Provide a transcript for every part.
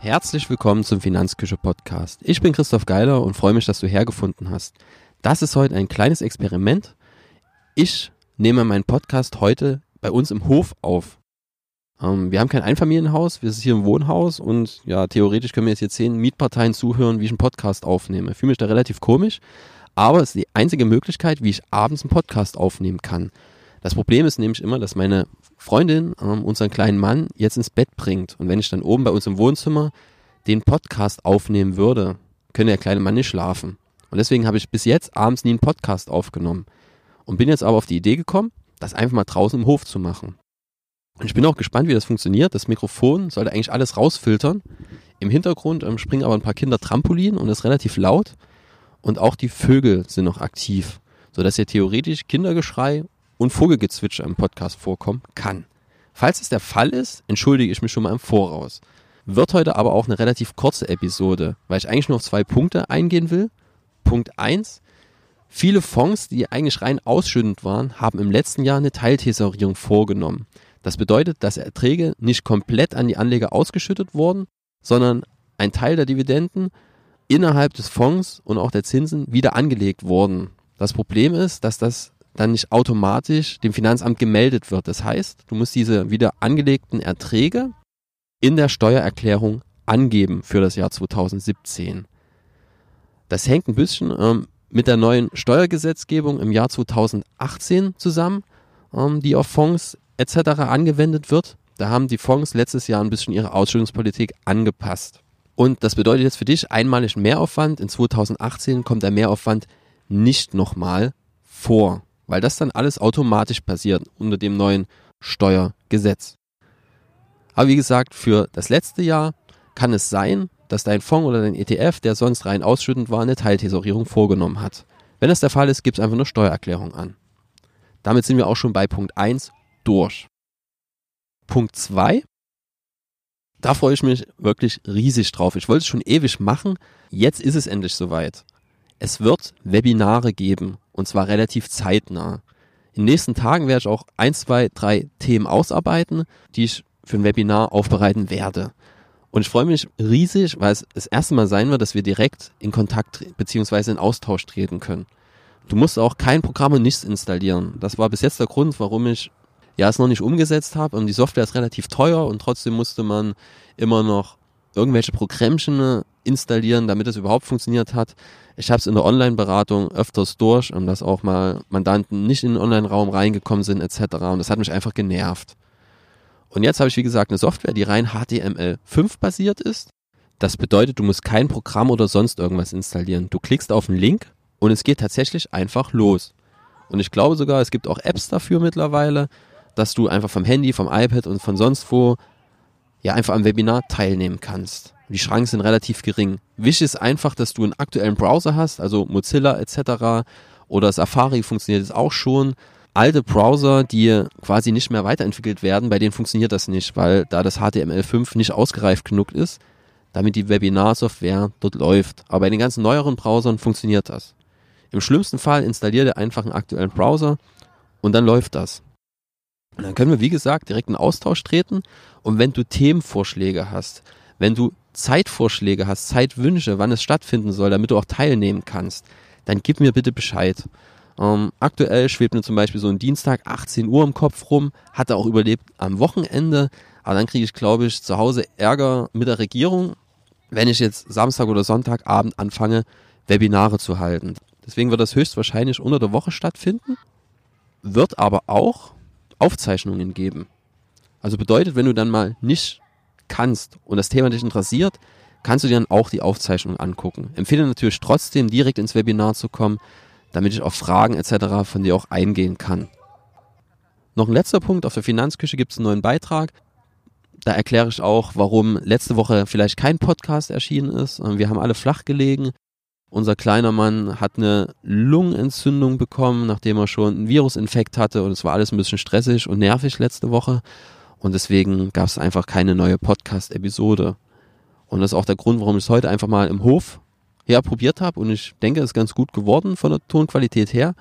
Herzlich willkommen zum Finanzküche Podcast. Ich bin Christoph Geiler und freue mich, dass du hergefunden hast. Das ist heute ein kleines Experiment. Ich nehme meinen Podcast heute bei uns im Hof auf. Ähm, wir haben kein Einfamilienhaus, wir sind hier im Wohnhaus und ja, theoretisch können mir jetzt hier zehn Mietparteien zuhören, wie ich einen Podcast aufnehme. Fühle mich da relativ komisch, aber es ist die einzige Möglichkeit, wie ich abends einen Podcast aufnehmen kann. Das Problem ist nämlich immer, dass meine Freundin ähm, unseren kleinen Mann jetzt ins Bett bringt. Und wenn ich dann oben bei uns im Wohnzimmer den Podcast aufnehmen würde, könnte der kleine Mann nicht schlafen. Und deswegen habe ich bis jetzt abends nie einen Podcast aufgenommen. Und bin jetzt aber auf die Idee gekommen, das einfach mal draußen im Hof zu machen. Und ich bin auch gespannt, wie das funktioniert. Das Mikrofon sollte eigentlich alles rausfiltern. Im Hintergrund ähm, springen aber ein paar Kinder Trampolin und ist relativ laut. Und auch die Vögel sind noch aktiv, sodass hier theoretisch Kindergeschrei und Vogelgezwitscher im Podcast vorkommen kann. Falls es der Fall ist, entschuldige ich mich schon mal im Voraus. Wird heute aber auch eine relativ kurze Episode, weil ich eigentlich nur auf zwei Punkte eingehen will. Punkt eins: Viele Fonds, die eigentlich rein ausschüttend waren, haben im letzten Jahr eine Teiltesorierung vorgenommen. Das bedeutet, dass Erträge nicht komplett an die Anleger ausgeschüttet wurden, sondern ein Teil der Dividenden innerhalb des Fonds und auch der Zinsen wieder angelegt wurden. Das Problem ist, dass das dann nicht automatisch dem Finanzamt gemeldet wird. Das heißt, du musst diese wieder angelegten Erträge in der Steuererklärung angeben für das Jahr 2017. Das hängt ein bisschen ähm, mit der neuen Steuergesetzgebung im Jahr 2018 zusammen, ähm, die auf Fonds etc. angewendet wird. Da haben die Fonds letztes Jahr ein bisschen ihre Ausschüttungspolitik angepasst. Und das bedeutet jetzt für dich einmalig Mehraufwand. In 2018 kommt der Mehraufwand nicht nochmal vor weil das dann alles automatisch passiert unter dem neuen Steuergesetz. Aber wie gesagt, für das letzte Jahr kann es sein, dass dein Fonds oder dein ETF, der sonst rein ausschüttend war, eine Teiltesorierung vorgenommen hat. Wenn das der Fall ist, gibt es einfach eine Steuererklärung an. Damit sind wir auch schon bei Punkt 1 durch. Punkt 2. Da freue ich mich wirklich riesig drauf. Ich wollte es schon ewig machen. Jetzt ist es endlich soweit. Es wird Webinare geben und zwar relativ zeitnah. In den nächsten Tagen werde ich auch ein, zwei, drei Themen ausarbeiten, die ich für ein Webinar aufbereiten werde. Und ich freue mich riesig, weil es das erste Mal sein wird, dass wir direkt in Kontakt bzw. in Austausch treten können. Du musst auch kein Programm und nichts installieren. Das war bis jetzt der Grund, warum ich ja es noch nicht umgesetzt habe. Und die Software ist relativ teuer und trotzdem musste man immer noch irgendwelche Programmchen installieren, damit es überhaupt funktioniert hat. Ich habe es in der Online-Beratung öfters durch, um dass auch mal Mandanten nicht in den Online-Raum reingekommen sind etc. Und das hat mich einfach genervt. Und jetzt habe ich, wie gesagt, eine Software, die rein HTML5 basiert ist. Das bedeutet, du musst kein Programm oder sonst irgendwas installieren. Du klickst auf einen Link und es geht tatsächlich einfach los. Und ich glaube sogar, es gibt auch Apps dafür mittlerweile, dass du einfach vom Handy, vom iPad und von sonst wo ja einfach am Webinar teilnehmen kannst. Die Schranken sind relativ gering. Wichtig ist einfach, dass du einen aktuellen Browser hast, also Mozilla etc. oder Safari funktioniert es auch schon. Alte Browser, die quasi nicht mehr weiterentwickelt werden, bei denen funktioniert das nicht, weil da das HTML5 nicht ausgereift genug ist, damit die Webinar-Software dort läuft. Aber bei den ganzen neueren Browsern funktioniert das. Im schlimmsten Fall installiert ihr einfach einen aktuellen Browser und dann läuft das. Und dann können wir, wie gesagt, direkt in Austausch treten. Und wenn du Themenvorschläge hast, wenn du Zeitvorschläge hast, Zeitwünsche, wann es stattfinden soll, damit du auch teilnehmen kannst, dann gib mir bitte Bescheid. Ähm, aktuell schwebt mir zum Beispiel so ein Dienstag 18 Uhr im Kopf rum, hatte auch überlebt am Wochenende, aber dann kriege ich, glaube ich, zu Hause Ärger mit der Regierung, wenn ich jetzt Samstag oder Sonntagabend anfange, Webinare zu halten. Deswegen wird das höchstwahrscheinlich unter der Woche stattfinden, wird aber auch Aufzeichnungen geben. Also bedeutet, wenn du dann mal nicht kannst und das Thema dich interessiert, kannst du dir dann auch die Aufzeichnung angucken. Empfehle natürlich trotzdem direkt ins Webinar zu kommen, damit ich auf Fragen etc. von dir auch eingehen kann. Noch ein letzter Punkt, auf der Finanzküche gibt es einen neuen Beitrag. Da erkläre ich auch, warum letzte Woche vielleicht kein Podcast erschienen ist. Wir haben alle flach gelegen. Unser kleiner Mann hat eine Lungenentzündung bekommen, nachdem er schon einen Virusinfekt hatte und es war alles ein bisschen stressig und nervig letzte Woche. Und deswegen gab es einfach keine neue Podcast-Episode. Und das ist auch der Grund, warum ich es heute einfach mal im Hof herprobiert habe. Und ich denke, es ist ganz gut geworden von der Tonqualität her.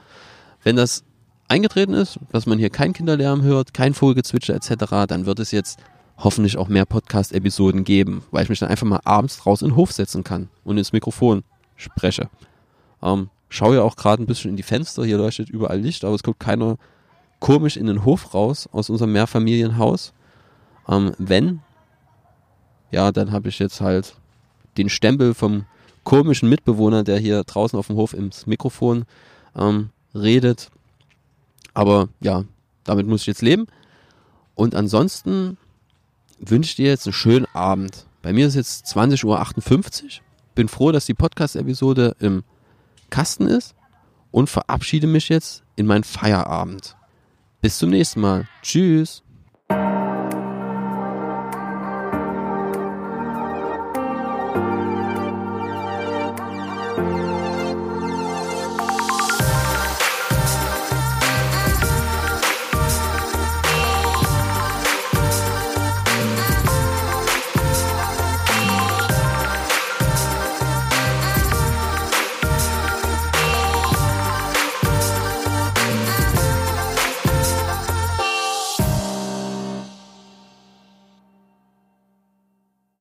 Wenn das eingetreten ist, dass man hier kein Kinderlärm hört, kein Vogelgezwitscher etc., dann wird es jetzt hoffentlich auch mehr Podcast-Episoden geben, weil ich mich dann einfach mal abends raus in den Hof setzen kann und ins Mikrofon spreche. Ähm, schaue ja auch gerade ein bisschen in die Fenster, hier leuchtet überall Licht, aber es guckt keiner komisch in den Hof raus aus unserem Mehrfamilienhaus. Ähm, wenn, ja, dann habe ich jetzt halt den Stempel vom komischen Mitbewohner, der hier draußen auf dem Hof ins Mikrofon ähm, redet. Aber ja, damit muss ich jetzt leben. Und ansonsten wünsche ich dir jetzt einen schönen Abend. Bei mir ist jetzt 20.58 Uhr. Bin froh, dass die Podcast-Episode im Kasten ist und verabschiede mich jetzt in meinen Feierabend. Bis zum nächsten Mal. Tschüss.